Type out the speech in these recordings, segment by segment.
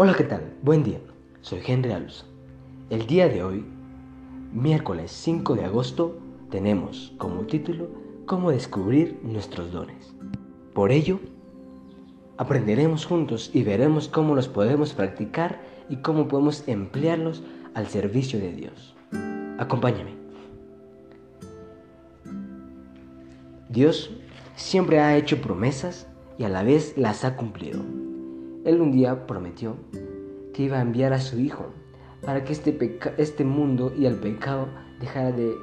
Hola, ¿qué tal? Buen día. Soy Henry Alus. El día de hoy, miércoles 5 de agosto, tenemos como título Cómo descubrir nuestros dones. Por ello, aprenderemos juntos y veremos cómo los podemos practicar y cómo podemos emplearlos al servicio de Dios. Acompáñame. Dios siempre ha hecho promesas y a la vez las ha cumplido. Él un día prometió que iba a enviar a su Hijo para que este, este mundo y el pecado dejara de,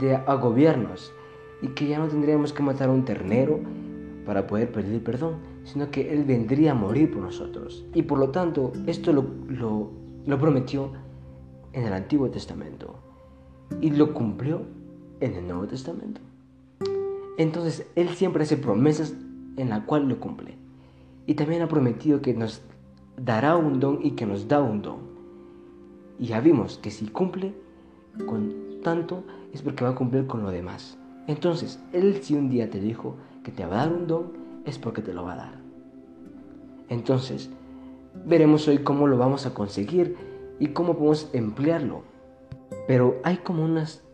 de agobiarnos y que ya no tendríamos que matar a un ternero para poder pedir perdón, sino que Él vendría a morir por nosotros. Y por lo tanto, esto lo, lo, lo prometió en el Antiguo Testamento y lo cumplió en el Nuevo Testamento. Entonces, Él siempre hace promesas en la cual lo cumple. Y también ha prometido que nos dará un don y que nos da un don. Y ya vimos que si cumple con tanto es porque va a cumplir con lo demás. Entonces, Él si un día te dijo que te va a dar un don, es porque te lo va a dar. Entonces, veremos hoy cómo lo vamos a conseguir y cómo podemos emplearlo. Pero hay como unas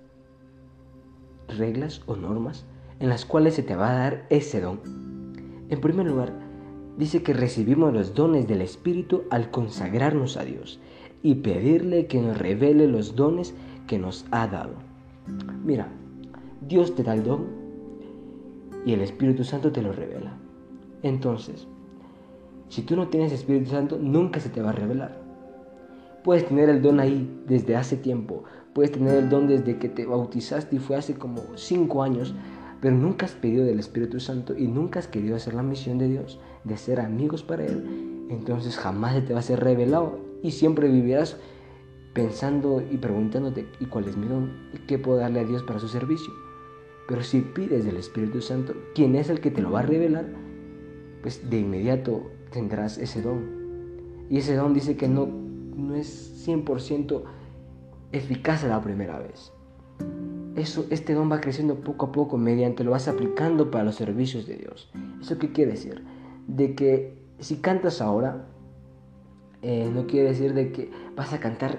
reglas o normas en las cuales se te va a dar ese don. En primer lugar, dice que recibimos los dones del Espíritu al consagrarnos a Dios y pedirle que nos revele los dones que nos ha dado. Mira, Dios te da el don y el Espíritu Santo te lo revela. Entonces, si tú no tienes Espíritu Santo, nunca se te va a revelar. Puedes tener el don ahí desde hace tiempo, puedes tener el don desde que te bautizaste y fue hace como cinco años, pero nunca has pedido del Espíritu Santo y nunca has querido hacer la misión de Dios, de ser amigos para Él, entonces jamás se te va a ser revelado y siempre vivirás pensando y preguntándote, ¿y cuál es mi don? ¿Y qué puedo darle a Dios para su servicio? Pero si pides del Espíritu Santo, ¿quién es el que te lo va a revelar? Pues de inmediato tendrás ese don. Y ese don dice que no, no es 100% eficaz a la primera vez eso, este don va creciendo poco a poco mediante lo vas aplicando para los servicios de Dios. ¿Eso qué quiere decir? De que si cantas ahora, eh, no quiere decir de que vas a cantar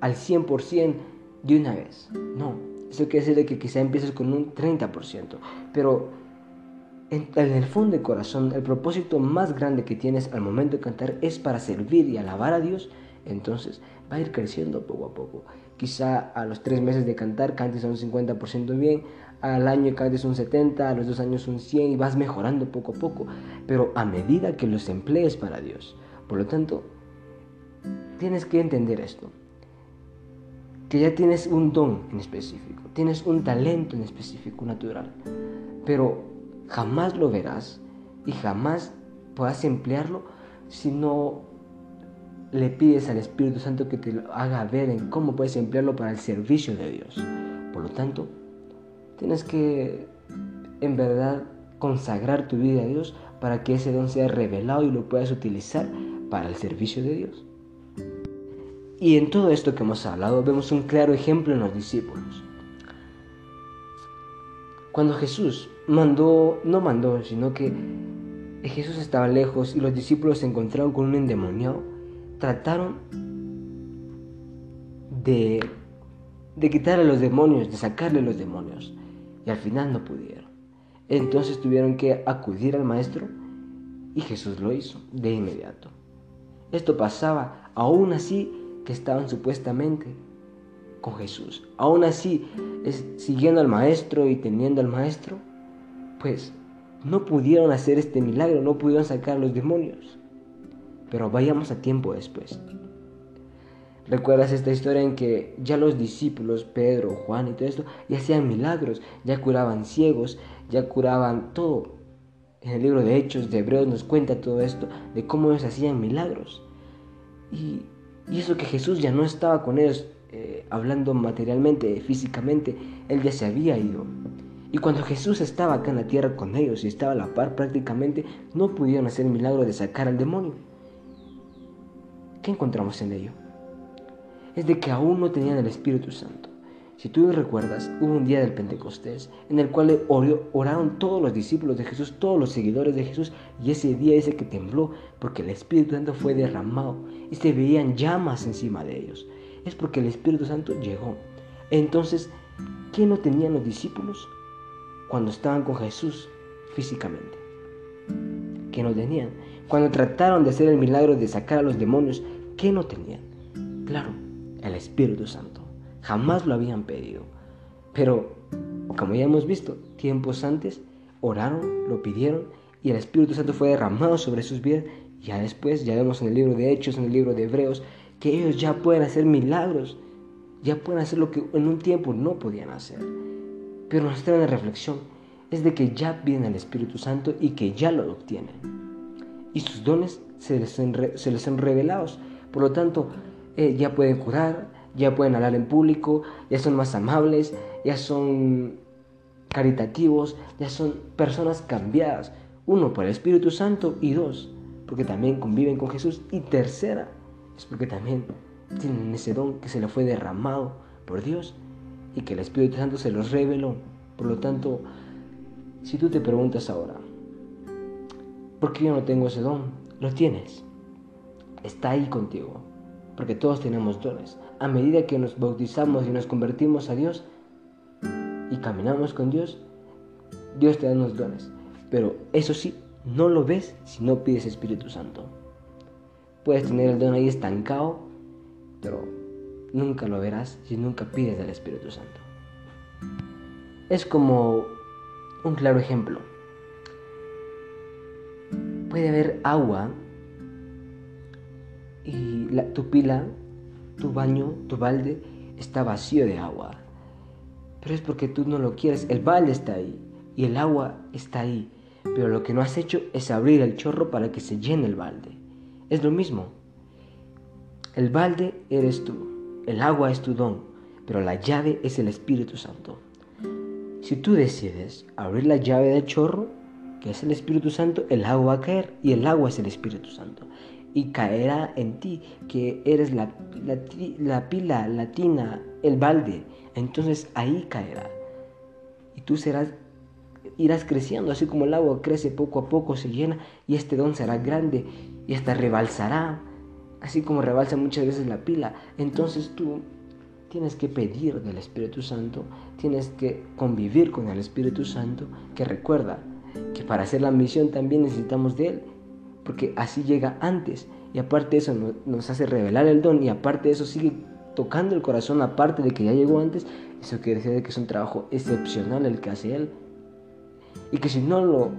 al 100% de una vez. No, eso quiere decir de que quizá empieces con un 30%. Pero en, en el fondo del corazón, el propósito más grande que tienes al momento de cantar es para servir y alabar a Dios. Entonces va a ir creciendo poco a poco. Quizá a los tres meses de cantar cantes a un 50% bien, al año cantes un 70, a los dos años un 100 y vas mejorando poco a poco, pero a medida que los emplees para Dios. Por lo tanto, tienes que entender esto, que ya tienes un don en específico, tienes un talento en específico natural, pero jamás lo verás y jamás podrás emplearlo si no le pides al Espíritu Santo que te lo haga ver en cómo puedes emplearlo para el servicio de Dios. Por lo tanto, tienes que en verdad consagrar tu vida a Dios para que ese don sea revelado y lo puedas utilizar para el servicio de Dios. Y en todo esto que hemos hablado vemos un claro ejemplo en los discípulos. Cuando Jesús mandó, no mandó, sino que Jesús estaba lejos y los discípulos se encontraron con un endemoniado, trataron de, de quitarle los demonios, de sacarle los demonios. Y al final no pudieron. Entonces tuvieron que acudir al maestro y Jesús lo hizo de inmediato. Esto pasaba aún así que estaban supuestamente con Jesús. Aún así, siguiendo al maestro y teniendo al maestro, pues no pudieron hacer este milagro, no pudieron sacar los demonios. Pero vayamos a tiempo después. ¿Recuerdas esta historia en que ya los discípulos, Pedro, Juan y todo esto, ya hacían milagros, ya curaban ciegos, ya curaban todo? En el libro de Hechos de Hebreos nos cuenta todo esto, de cómo ellos hacían milagros. Y, eso que Jesús ya no estaba con ellos eh, hablando materialmente, físicamente, Él ya se había ido. Y cuando Jesús estaba acá en la tierra con ellos y estaba a la par prácticamente, no pudieron hacer el milagro de sacar al demonio. ¿Qué encontramos en ello? Es de que aún no tenían el Espíritu Santo. Si tú recuerdas, hubo un día del Pentecostés en el cual oraron todos los discípulos de Jesús, todos los seguidores de Jesús, y ese día dice que tembló porque el Espíritu Santo fue derramado y se veían llamas encima de ellos. Es porque el Espíritu Santo llegó. Entonces, ¿qué no tenían los discípulos cuando estaban con Jesús físicamente? ¿Qué no tenían? Cuando trataron de hacer el milagro de sacar a los demonios, ¿qué no tenían? Claro, el Espíritu Santo jamás lo habían pedido. Pero, como ya hemos visto, tiempos antes oraron, lo pidieron y el Espíritu Santo fue derramado sobre sus vidas. Ya después, ya vemos en el libro de Hechos, en el libro de Hebreos, que ellos ya pueden hacer milagros, ya pueden hacer lo que en un tiempo no podían hacer. Pero nuestra reflexión es de que ya viene el Espíritu Santo y que ya lo obtienen. Y sus dones se les, se les han revelado. Por lo tanto, eh, ya pueden curar, ya pueden hablar en público, ya son más amables, ya son caritativos, ya son personas cambiadas. Uno, por el Espíritu Santo y dos, porque también conviven con Jesús. Y tercera, es porque también tienen ese don que se le fue derramado por Dios y que el Espíritu Santo se los reveló. Por lo tanto, si tú te preguntas ahora, ¿por qué yo no tengo ese don? Lo tienes. Está ahí contigo porque todos tenemos dones. A medida que nos bautizamos y nos convertimos a Dios y caminamos con Dios, Dios te da unos dones. Pero eso sí, no lo ves si no pides Espíritu Santo. Puedes tener el don ahí estancado, pero nunca lo verás si nunca pides del Espíritu Santo. Es como un claro ejemplo. Puede haber agua y tu pila, tu baño, tu balde está vacío de agua. Pero es porque tú no lo quieres. El balde está ahí y el agua está ahí. Pero lo que no has hecho es abrir el chorro para que se llene el balde. Es lo mismo. El balde eres tú. El agua es tu don. Pero la llave es el Espíritu Santo. Si tú decides abrir la llave del chorro, que es el Espíritu Santo, el agua va a caer y el agua es el Espíritu Santo y caerá en ti, que eres la, la, pila, la tina, el balde. Entonces ahí caerá. Y tú serás, irás creciendo, así como el agua crece poco a poco, se llena, y este don será grande y hasta rebalsará, así como rebalsa muchas veces la pila. Entonces tú tienes que pedir del Espíritu Santo, tienes que convivir con el Espíritu Santo, que recuerda que para hacer la misión también necesitamos de Él porque así llega antes. Y aparte de eso nos hace revelar el don y aparte de eso sigue tocando el corazón aparte de que ya llegó antes. Eso quiere decir que es un trabajo excepcional el que hace Él. Y que si no lo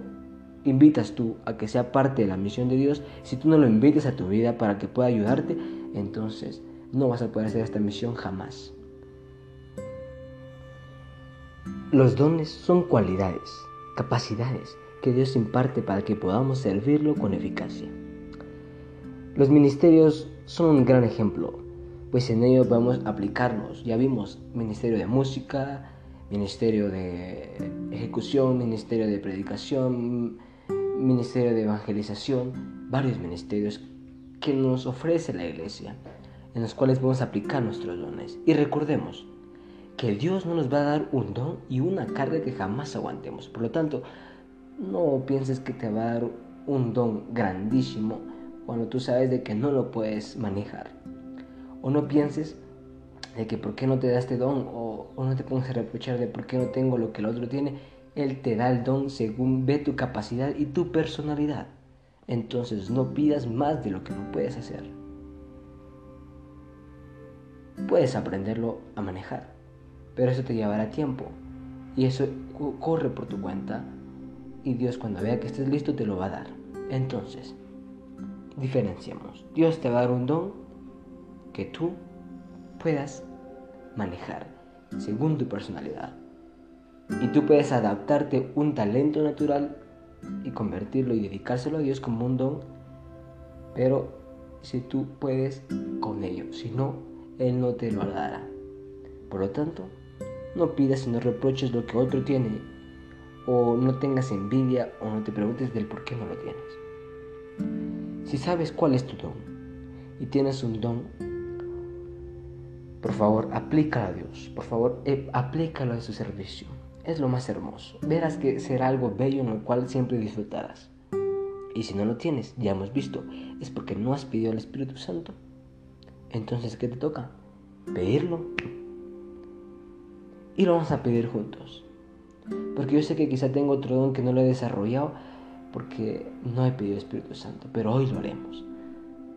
invitas tú a que sea parte de la misión de Dios, si tú no lo invites a tu vida para que pueda ayudarte, entonces no vas a poder hacer esta misión jamás. Los dones son cualidades, capacidades que Dios imparte para que podamos servirlo con eficacia. Los ministerios son un gran ejemplo, pues en ellos podemos aplicarnos. Ya vimos ministerio de música, ministerio de ejecución, ministerio de predicación, ministerio de evangelización, varios ministerios que nos ofrece la iglesia, en los cuales podemos aplicar nuestros dones. Y recordemos que Dios no nos va a dar un don y una carga que jamás aguantemos. Por lo tanto, no pienses que te va a dar un don grandísimo cuando tú sabes de que no lo puedes manejar. O no pienses de que por qué no te da este don o, no te pongas a reprochar de por qué no tengo lo que el otro tiene. Él te da el don según ve tu capacidad y tu personalidad. Entonces no pidas más de lo que no puedes hacer. Puedes aprenderlo a manejar, pero eso te llevará tiempo y eso corre por tu cuenta y Dios cuando vea que estés listo te lo va a dar. Entonces, diferenciamos. Dios te va a dar un don que tú puedas manejar según tu personalidad. Y tú puedes adaptarte un talento natural y convertirlo y dedicárselo a Dios como un don, pero si tú puedes con ello, si no, Él no te lo dará. Por lo tanto, no pidas y no reproches lo que otro tiene o no tengas envidia o no te preguntes del por qué no lo tienes. Si sabes cuál es tu don y tienes un don, por favor, aplícalo a Dios. Por favor, eh, aplícalo a su servicio. Es lo más hermoso. Verás que será algo bello en lo cual siempre disfrutarás. Y si no lo tienes, ya hemos visto, es porque no has pedido al Espíritu Santo. Entonces, ¿qué te toca? Pedirlo. Y lo vamos a pedir juntos. Porque yo sé que quizá tengo otro don que no lo he desarrollado porque no he pedido Espíritu Santo, pero hoy lo haremos.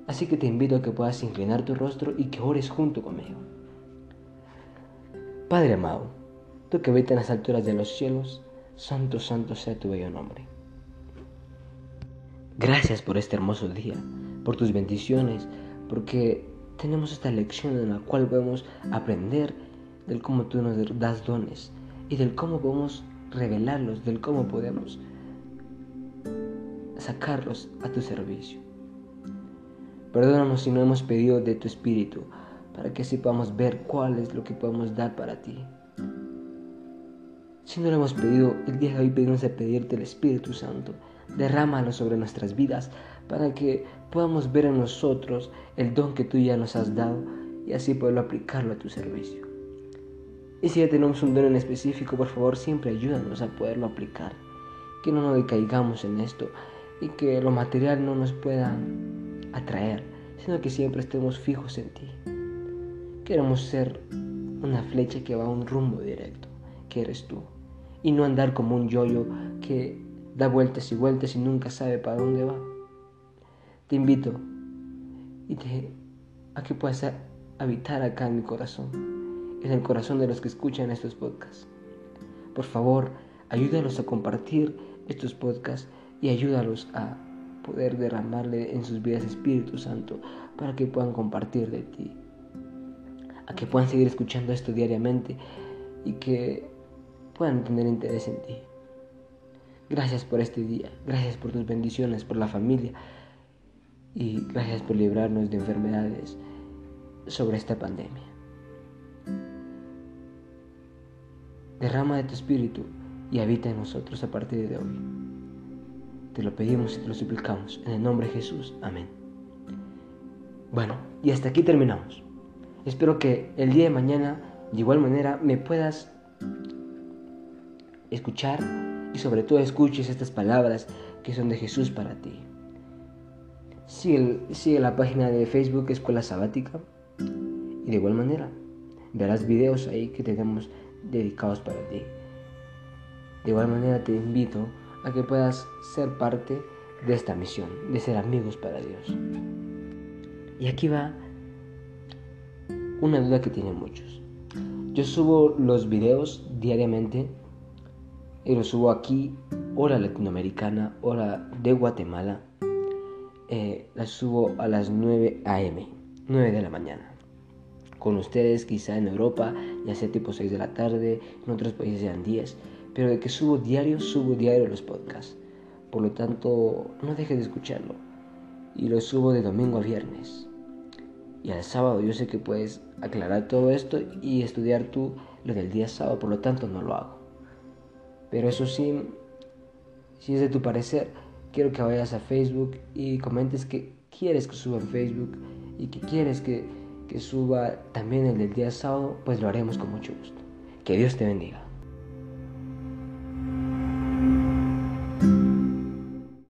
Así que te invito a que puedas inclinar tu rostro y que ores junto conmigo. Padre amado, tú que habitas en las alturas de los cielos, santo, santo sea tu bello nombre. Gracias por este hermoso día, por tus bendiciones, porque tenemos esta lección en la cual podemos aprender del cómo tú nos das dones y del cómo podemos revelarlos, del cómo podemos sacarlos a tu servicio. Perdónanos si no hemos pedido de tu espíritu, para que así podamos ver cuál es lo que podemos dar para ti. Si no lo hemos pedido, el día de hoy pedimos a pedirte el Espíritu Santo. Derrámalo sobre nuestras vidas para que podamos ver en nosotros el don que tú ya nos has dado y así poderlo aplicarlo a tu servicio. Y si ya tenemos un don en específico, por favor, siempre ayúdanos a poderlo aplicar. Que no nos decaigamos en esto y que lo material no nos pueda atraer, sino que siempre estemos fijos en ti. Queremos ser una flecha que va a un rumbo directo, que eres tú, y no andar como un yoyo que da vueltas y vueltas y nunca sabe para dónde va. Te invito y te, a que puedas habitar acá en mi corazón en el corazón de los que escuchan estos podcasts. Por favor, ayúdalos a compartir estos podcasts y ayúdalos a poder derramarle en sus vidas Espíritu Santo para que puedan compartir de ti, a que puedan seguir escuchando esto diariamente y que puedan tener interés en ti. Gracias por este día, gracias por tus bendiciones, por la familia y gracias por librarnos de enfermedades sobre esta pandemia. Derrama de tu espíritu y habita en nosotros a partir de hoy. Te lo pedimos y te lo suplicamos en el nombre de Jesús. Amén. Bueno, y hasta aquí terminamos. Espero que el día de mañana, de igual manera, me puedas escuchar y sobre todo escuches estas palabras que son de Jesús para ti. Sigue, sigue la página de Facebook Escuela Sabática y de igual manera verás videos ahí que tenemos dedicados para ti. De igual manera te invito a que puedas ser parte de esta misión, de ser amigos para Dios. Y aquí va una duda que tienen muchos. Yo subo los videos diariamente y los subo aquí, hora latinoamericana, hora de Guatemala. Eh, las subo a las 9 a.m., 9 de la mañana con ustedes, quizá en Europa, ya sea tipo 6 de la tarde, en otros países sean 10, pero de que subo diario, subo diario los podcasts. Por lo tanto, no dejes de escucharlo. Y lo subo de domingo a viernes. Y al sábado yo sé que puedes aclarar todo esto y estudiar tú lo del día sábado, por lo tanto no lo hago. Pero eso sí, si es de tu parecer, quiero que vayas a Facebook y comentes que quieres que suba en Facebook y que quieres que que suba también el del día sábado, pues lo haremos con mucho gusto. Que Dios te bendiga.